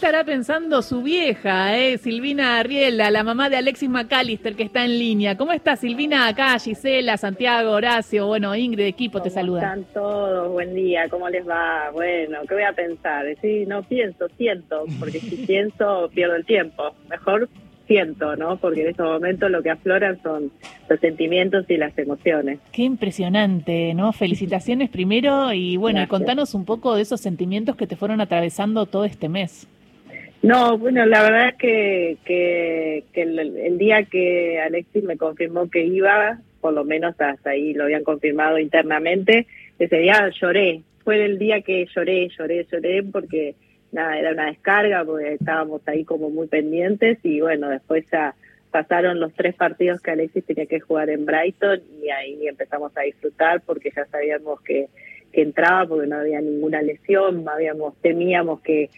estará pensando su vieja, eh? Silvina Arriela, la mamá de Alexis McAllister, que está en línea? ¿Cómo está Silvina acá? Gisela, Santiago, Horacio, bueno, Ingrid, equipo, te saluda. están todos? Buen día, ¿cómo les va? Bueno, ¿qué voy a pensar? Sí, no pienso, siento, porque si pienso pierdo el tiempo. Mejor siento, ¿no? Porque en estos momentos lo que afloran son los sentimientos y las emociones. Qué impresionante, ¿no? Felicitaciones primero y bueno, contanos un poco de esos sentimientos que te fueron atravesando todo este mes. No, bueno, la verdad es que, que, el, día que Alexis me confirmó que iba, por lo menos hasta ahí lo habían confirmado internamente, ese día lloré. Fue el día que lloré, lloré, lloré porque nada, era una descarga porque estábamos ahí como muy pendientes y bueno, después ya pasaron los tres partidos que Alexis tenía que jugar en Brighton y ahí empezamos a disfrutar porque ya sabíamos que, que entraba porque no había ninguna lesión, habíamos temíamos que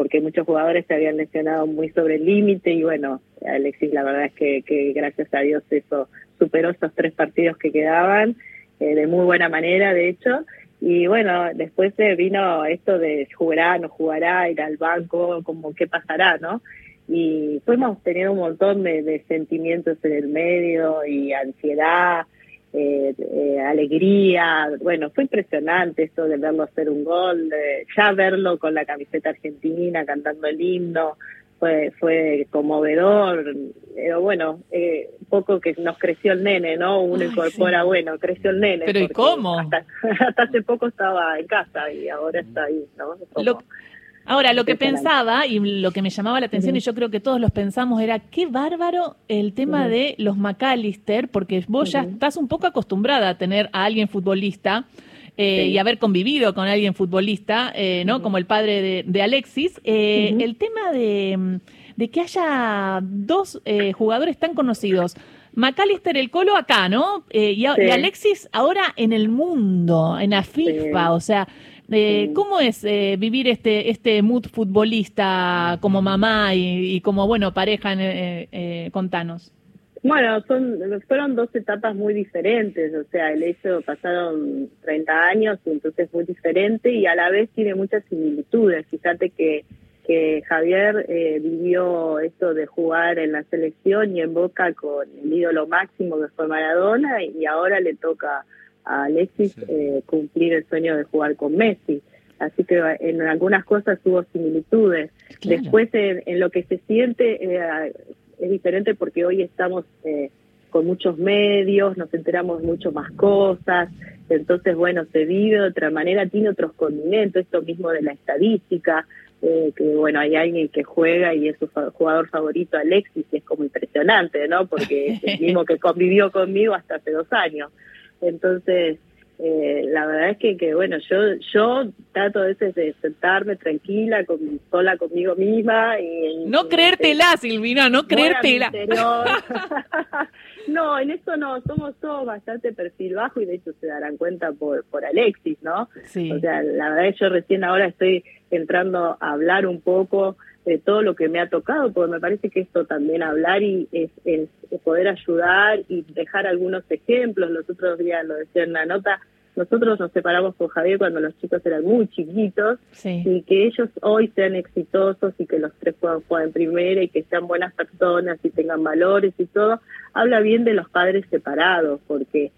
porque muchos jugadores se habían lesionado muy sobre el límite y bueno, Alexis la verdad es que, gracias a Dios eso superó esos tres partidos que quedaban eh, de muy buena manera de hecho y bueno, después vino esto de jugará, no jugará, ir al banco, como qué pasará, ¿no? Y fuimos teniendo un montón de, sentimientos en el medio y ansiedad, eh, eh, alegría. Bueno, fue impresionante esto de verlo hacer un gol, ya verlo con la camiseta argentina, cantando el himno fue, fue conmovedor, pero bueno, eh, poco que nos creció el nene, ¿no? Uno incorpora, bueno, creció el nene. Pero ¿y cómo? Hasta, hace poco estaba en casa y ahora está ahí, ¿no? Ahora, lo que pensaba y lo que me llamaba la atención, y yo creo que todos los pensamos, era qué bárbaro el tema de los McAllister, porque vos ya estás un poco acostumbrada a tener a alguien futbolista eh, y haber convivido con alguien futbolista, eh, ¿no? Como el padre de, Alexis. Eh, el tema de, que haya dos jugadores tan conocidos. McAllister el Colo acá, ¿no? Y, Alexis ahora en el mundo, en la FIFA, o sea, ¿cómo es vivir este este mood futbolista como mamá y, como, bueno, pareja? contanos. Bueno, son, fueron dos etapas muy diferentes, o sea, el hecho pasaron 30 años y entonces muy diferente y a la vez tiene muchas similitudes. Fíjate que, que Javier eh, vivió esto de jugar en la selección y en Boca con el ídolo máximo que fue Maradona y ahora le toca a Alexis eh, cumplir el sueño de jugar con Messi. Así que en algunas cosas tuvo similitudes. Después en, en, lo que se siente, eh, es diferente porque hoy estamos eh, con muchos medios, nos enteramos mucho más cosas, entonces, bueno, se vive de otra manera, tiene otros condimentos, esto mismo de la estadística, eh, que bueno, hay alguien que juega y es su jugador favorito, Alexis, y es como impresionante, ¿no? Porque es el mismo que convivió conmigo hasta hace dos años. Entonces, eh, la verdad es que, que, bueno, yo yo trato a veces de sentarme tranquila, con, sola conmigo misma. y No creértela, Silvina, no creértela. no, en eso no, somos todos bastante perfil bajo y de hecho se darán cuenta por, por Alexis, ¿no? Sí. O sea, la verdad es que yo recién ahora estoy entrando a hablar un poco de todo lo que me ha tocado, porque me parece que esto también hablar y es, es, poder ayudar y dejar algunos ejemplos. Los otros días lo decía en la nota, nosotros nos separamos con Javier cuando los chicos eran muy chiquitos y que ellos hoy sean exitosos y que los tres puedan jugar en primera y que sean buenas personas y tengan valores y todo, habla bien de los padres separados, porque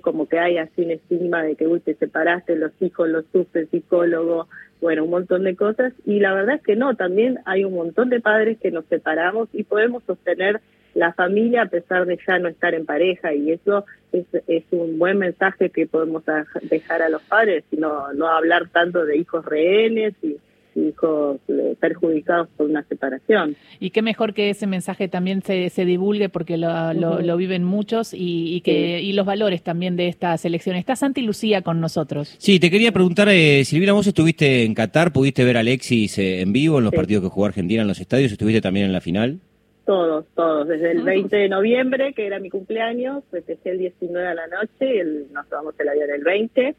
como que hay así un estigma de que uy, te separaste, los hijos los sufre psicólogo, bueno, un montón de cosas. Y la verdad es que no, también hay un montón de padres que nos separamos y podemos sostener la familia a pesar de ya no estar en pareja y eso es, es un buen mensaje que podemos dejar a los padres, sino no hablar tanto de hijos rehenes y hijos eh, perjudicados por una separación. Y qué mejor que ese mensaje también se, se divulgue porque lo, lo, viven muchos y, que y los valores también de esta selección. Está Santi Lucía con nosotros. Sí, te quería preguntar, eh, Silvina, vos estuviste en Qatar, ¿pudiste ver a Alexis eh, en vivo en los partidos que jugó Argentina en los estadios? ¿Estuviste también en la final? Todos, todos. Desde el 20 de noviembre, que era mi cumpleaños, festejé el 19 de la noche y el, nos tomamos el avión el 20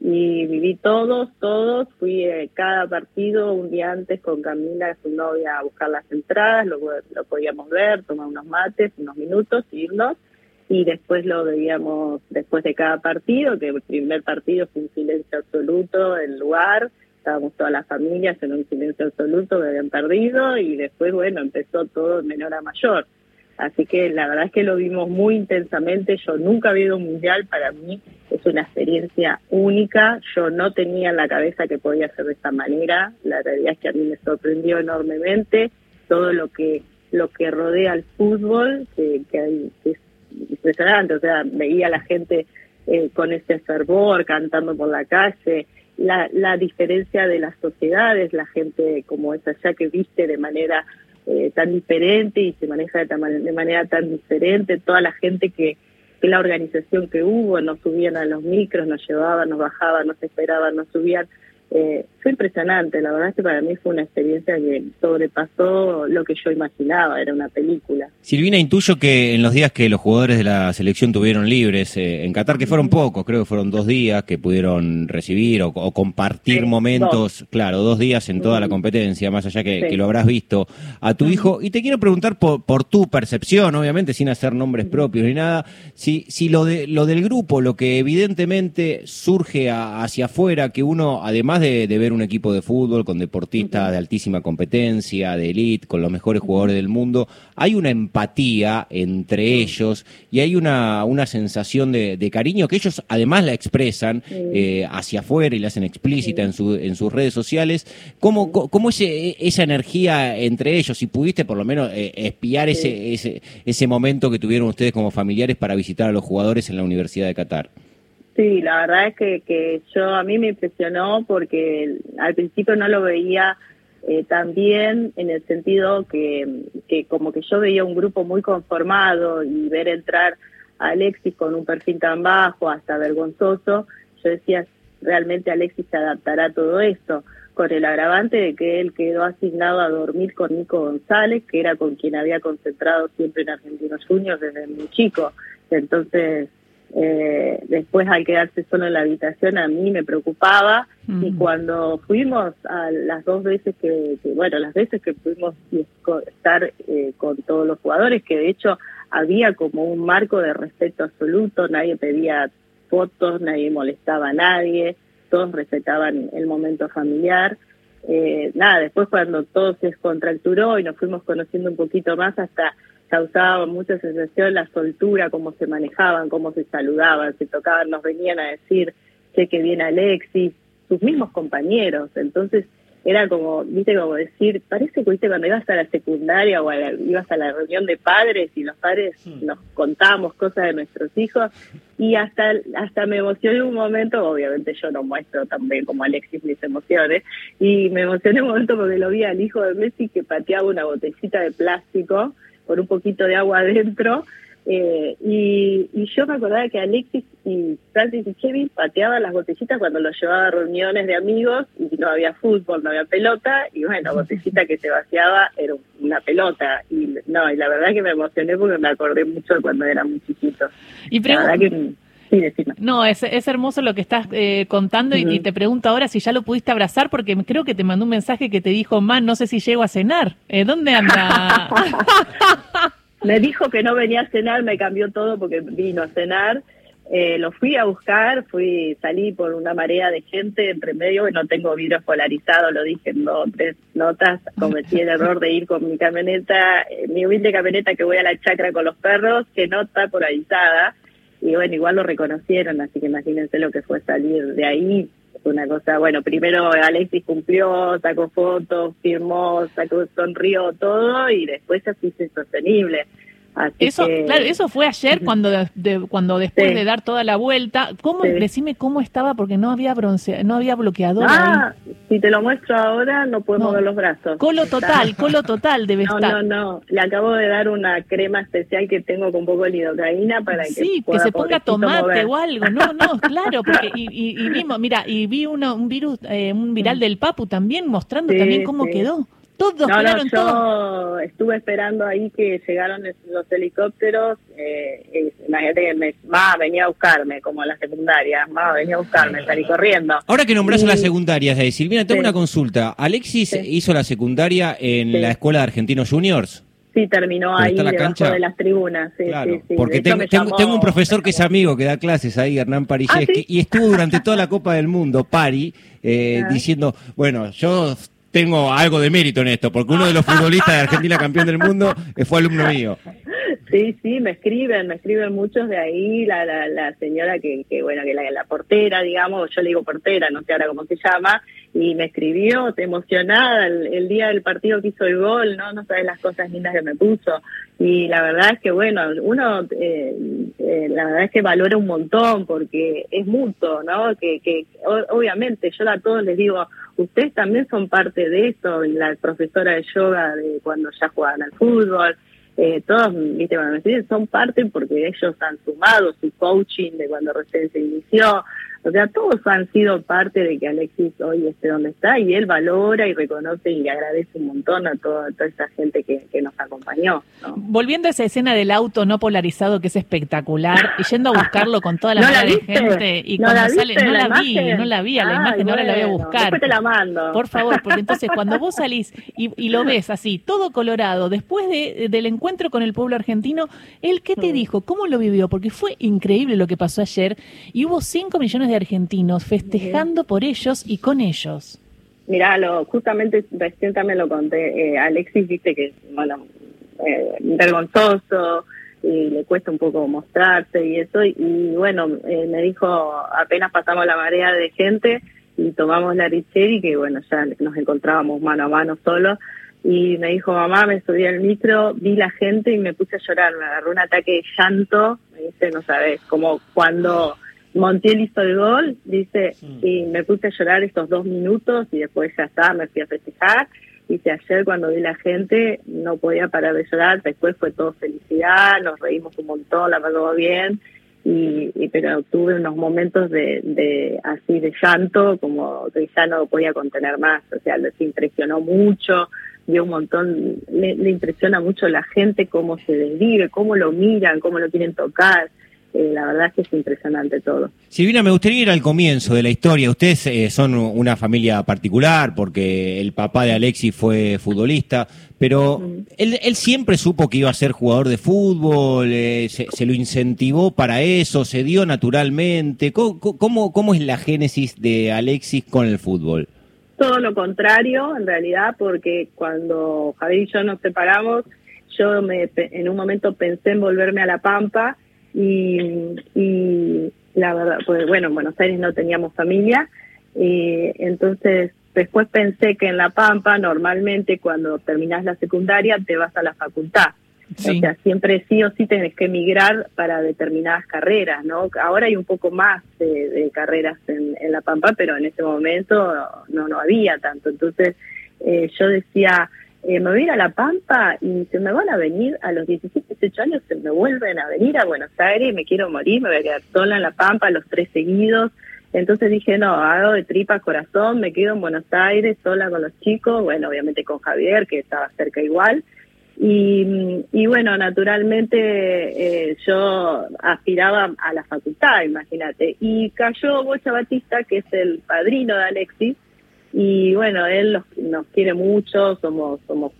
y viví todos, todos, fui eh, cada partido un día antes con Camila, su novia, a buscar las entradas, lo, podíamos ver, tomar unos mates, unos minutos, irnos, y después lo veíamos después de cada partido, que el primer partido fue un silencio absoluto, el lugar, estábamos todas las familias en un silencio absoluto, que habían perdido y después, bueno, empezó todo menor a mayor. Así que la verdad es que lo vimos muy intensamente. Yo nunca había ido a un mundial, para mí es una experiencia única. Yo no tenía en la cabeza que podía ser de esta manera. La realidad es que a mí me sorprendió enormemente todo lo que lo que rodea al fútbol, que, es impresionante. O sea, veía a la gente eh, con ese fervor cantando por la calle. La, la diferencia de las sociedades, la gente como es allá que viste de manera eh, tan diferente y se maneja de, manera tan diferente, toda la gente que, que la organización que hubo, nos subían a los micros, nos llevaban, nos bajaban, nos esperaban, nos subían, eh, fue impresionante, la verdad es que para mí fue una experiencia que sobrepasó lo que yo imaginaba, era una película. Silvina, intuyo que en los días que los jugadores de la selección tuvieron libres eh, en Qatar, que fueron pocos, creo que fueron dos días que pudieron recibir o, compartir momentos, claro, dos días en toda la competencia, más allá que, lo habrás visto a tu hijo. Y te quiero preguntar por, por tu percepción, obviamente sin hacer nombres propios ni nada, si, si lo, de, lo del grupo, lo que evidentemente surge hacia afuera, que uno, además de, de ver un equipo de fútbol con deportistas de altísima competencia, de elite, con los mejores jugadores del mundo, hay una empatía entre ellos y hay una, una sensación de, cariño que ellos además la expresan eh, hacia afuera y la hacen explícita en, su, en sus redes sociales. ¿Cómo, cómo ese, esa energía entre ellos? Si pudiste por lo menos eh, espiar ese, ese, ese momento que tuvieron ustedes como familiares para visitar a los jugadores en la Universidad de Qatar. Sí, la verdad es que, que yo a mí me impresionó porque al principio no lo veía eh, tan bien en el sentido que, que como que yo veía un grupo muy conformado y ver entrar a Alexis con un perfil tan bajo, hasta vergonzoso, yo decía, realmente Alexis se adaptará a todo esto, con el agravante de que él quedó asignado a dormir con Nico González, que era con quien había concentrado siempre en Argentinos Juniors desde muy chico. Entonces, eh, después al quedarse solo en la habitación a mí me preocupaba y cuando fuimos a las dos veces que, bueno, las veces que pudimos estar eh, con todos los jugadores, que de hecho había como un marco de respeto absoluto, nadie pedía fotos, nadie molestaba a nadie, todos respetaban el momento familiar. Eh, nada, después cuando todo se descontracturó y nos fuimos conociendo un poquito más hasta causaba mucha sensación la soltura, cómo se manejaban, cómo se saludaban, se tocaban, nos venían a decir, sé que viene Alexis, sus mismos compañeros. Entonces era como, viste, como decir, parece que viste cuando ibas a la secundaria o ibas a la reunión de padres y los padres hmm. nos contábamos cosas de nuestros hijos y hasta hasta me emocioné un momento, obviamente yo no muestro también como Alexis mis emociones, y me emocioné un momento porque lo vi al hijo de Messi que pateaba una botellita de plástico con un poquito de agua adentro. Eh, y, yo me acordaba que Alexis y Francis y Kevin pateaban las botellitas cuando los llevaba a reuniones de amigos y no había fútbol, no había pelota, y bueno, la botellita que se vaciaba era una pelota. Y no, y la verdad que me emocioné porque me acordé mucho de cuando era muy chiquito. Y la verdad que no, es, es hermoso lo que estás eh, contando y, te pregunto ahora si ya lo pudiste abrazar porque creo que te mandó un mensaje que te dijo, man, no sé si llego a cenar. Eh, ¿Dónde anda? me dijo que no venía a cenar, me cambió todo porque vino a cenar. Eh, lo fui a buscar, fui, salí por una marea de gente entre medio, no tengo vidrio polarizado, lo dije en dos tres notas, cometí el error de ir con mi camioneta, mi humilde camioneta que voy a la chacra con los perros, que no está polarizada, y bueno, igual lo reconocieron, así que imagínense lo que fue salir de ahí. Una cosa, bueno, primero Alexis cumplió, sacó fotos, firmó, sacó, sonrió todo y después así es eso, claro, eso fue ayer cuando, cuando después de dar toda la vuelta. ¿Cómo, Decime cómo estaba porque no había bronce, no había bloqueador. Ah, si te lo muestro ahora no podemos ver los brazos. Colo total, colo total debe estar. No, no, le acabo de dar una crema especial que tengo con un poco de lidocaína para que Sí, que se ponga tomate o algo. No, no, claro, porque y, y, vimos, mira, y vi un virus, eh, un viral del Papu también mostrando también cómo quedó. Todos no, no, yo estuve esperando ahí que llegaron los helicópteros. Eh, imagínate que me, venía a buscarme, como a la secundaria. Ma venía a buscarme, salí corriendo. Ahora que nombras a la secundaria, Silvina, tengo una consulta. ¿Alexis hizo la secundaria en la escuela de Argentinos Juniors? Sí, terminó ahí debajo de las tribunas. Sí, sí, sí. Porque tengo, tengo, un profesor que es amigo que da clases ahí, Hernán Pariseski, ah, y estuvo durante toda la Copa del Mundo, Pari, eh, ah. diciendo, bueno, yo tengo algo de mérito en esto, porque uno de los futbolistas de Argentina campeón del mundo fue alumno mío. Sí, sí, me escriben, me escriben muchos de ahí, la, la, la señora que, que, bueno, que la, portera, digamos, yo le digo portera, no sé ahora cómo se llama, y me escribió, emocionada el, día del partido que hizo el gol, ¿no? No sabes las cosas lindas que me puso. Y la verdad es que, bueno, uno, eh, eh, la verdad es que valora un montón porque es mutuo, ¿no? Que, que obviamente yo a todos les digo, ustedes también son parte de esto, la profesora de yoga de cuando ya jugaban al fútbol, eh, todos, viste, cuando me son parte porque ellos han sumado su coaching de cuando recién se inició, o sea, todos han sido parte de que Alexis hoy esté donde está y él valora y reconoce y agradece un montón a toda, toda esa gente que, nos acompañó. Volviendo a esa escena del auto no polarizado que es espectacular y yendo a buscarlo con toda la, ¿No de gente y cuando sale, no la, vi, no la vi a la imagen, ahora la voy a buscar. Después te la mando. Por favor, porque entonces cuando vos salís y, lo ves así, todo colorado, después de, del encuentro con el pueblo argentino, ¿él qué te dijo? ¿Cómo lo vivió? Porque fue increíble lo que pasó ayer y hubo 5 millones de argentinos festejando por ellos y con ellos. Mirá, lo, justamente recién también lo conté. Eh, Alexis, viste que, bueno, eh, vergonzoso y le cuesta un poco mostrarse y eso. Y, bueno, eh, me dijo, apenas pasamos la marea de gente y tomamos la y que bueno, ya nos encontrábamos mano a mano solos. Y me dijo, mamá, me subí al micro, vi la gente y me puse a llorar. Me agarró un ataque de llanto. Me dice, no sabes, como cuando Montiel hizo el gol, dice, y me puse a llorar estos dos minutos y después ya está, me fui a festejar. Dice, ayer cuando vi la gente no podía parar de llorar, después fue todo felicidad, nos reímos un montón, la pasó bien, y, pero tuve unos momentos de, de así de llanto, como que ya no podía contener más, o sea, les impresionó mucho, vio un montón, le, le impresiona mucho la gente cómo se desvive, cómo lo miran, cómo lo quieren tocar eh, la verdad es que es impresionante todo. Silvina, me gustaría ir al comienzo de la historia. Ustedes eh, son una familia particular porque el papá de Alexis fue futbolista, pero él, siempre supo que iba a ser jugador de fútbol, eh, se, lo incentivó para eso, se dio naturalmente. ¿Cómo, cómo, es la génesis de Alexis con el fútbol? Todo lo contrario, en realidad, porque cuando Javier y yo nos separamos, yo me, en un momento pensé en volverme a La Pampa y, y la verdad, pues bueno, en Buenos Aires no teníamos familia, y entonces después pensé que en La Pampa normalmente cuando terminas la secundaria te vas a la facultad. O sea, siempre sí o sí tenés que emigrar para determinadas carreras, ¿no? Ahora hay un poco más de, carreras en, en, La Pampa, pero en ese momento no, no había tanto. Entonces eh, yo decía, eh, me voy a ir a La Pampa y se me van a venir a los 17, 18 años, se me vuelven a venir a Buenos Aires, me quiero morir, me voy a quedar sola en La Pampa los tres seguidos. Entonces dije, no, hago de tripa corazón, me quedo en Buenos Aires sola con los chicos, bueno, obviamente con Javier, que estaba cerca igual. Y, y bueno, naturalmente eh, yo aspiraba a la facultad, imagínate. Y cayó Bocha Batista, que es el padrino de Alexis, y bueno él nos quiere mucho somos somos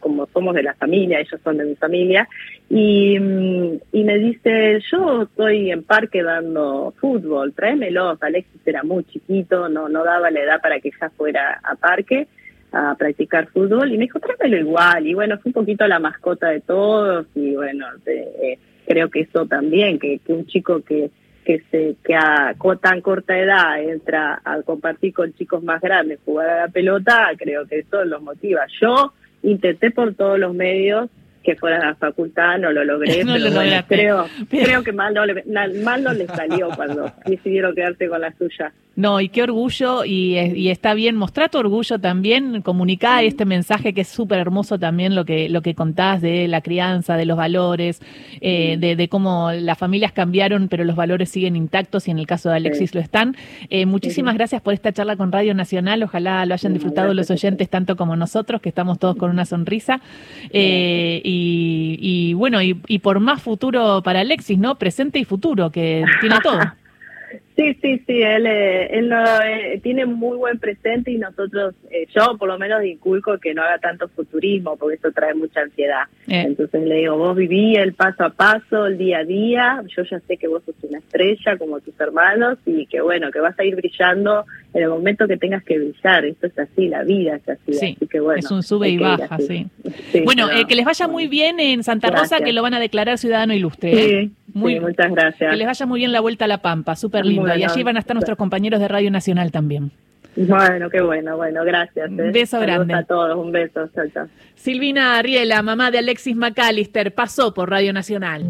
como somos de la familia ellos son de mi familia. Y, mm, y me dice yo estoy en parque dando fútbol tráemelos Alexis era muy chiquito no no daba la edad para que ya fuera a parque a practicar fútbol. Y me dijo tráemelo igual y bueno fue un poquito la mascota de todos y bueno eh, creo que eso también que, que un chico que que se que a tan corta edad entra a compartir con chicos más grandes, jugar a la pelota, creo que eso los motiva. Yo intenté por todos los medios que fuera a la facultad, no lo logré, pero creo, creo que mal no, le, mal no les salió cuando decidieron quedarse con la suya. No, y qué orgullo, y, y está bien, mostrar tu orgullo también, comunicar este mensaje que es súper hermoso también lo que, lo que contás de la crianza, de los valores, eh, de, de, cómo las familias cambiaron, pero los valores siguen intactos y en el caso de Alexis lo están. Eh, muchísimas gracias por esta charla con Radio Nacional, ojalá lo hayan disfrutado los oyentes tanto como nosotros, que estamos todos con una sonrisa. Eh, y, y, bueno, y, y por más futuro para Alexis, ¿no? Presente y futuro, que tiene todo. Sí, sí, sí, él, eh, él no, eh, tiene muy buen presente y nosotros, eh, yo por lo menos inculco que no haga tanto futurismo porque eso trae mucha ansiedad. Entonces le digo, vos viví el paso a paso, el día a día, yo ya sé que vos sos una estrella como tus hermanos y que bueno, que vas a ir brillando en el momento que tengas que brillar, esto es así, la vida es así, sí, así que bueno. Es un sube y baja, sí. Bueno, que les vaya muy bien en Santa Rosa, que lo van a declarar ciudadano ilustre. Sí, muy, muchas gracias. Que les vaya muy bien la vuelta a La Pampa, súper lindo. y allí van a estar nuestros compañeros de Radio Nacional también. Bueno, qué bueno, bueno, gracias. Un ¿eh? beso grande. a todos, un beso. Chao, Silvina Ariela, mamá de Alexis McAllister, pasó por Radio Nacional.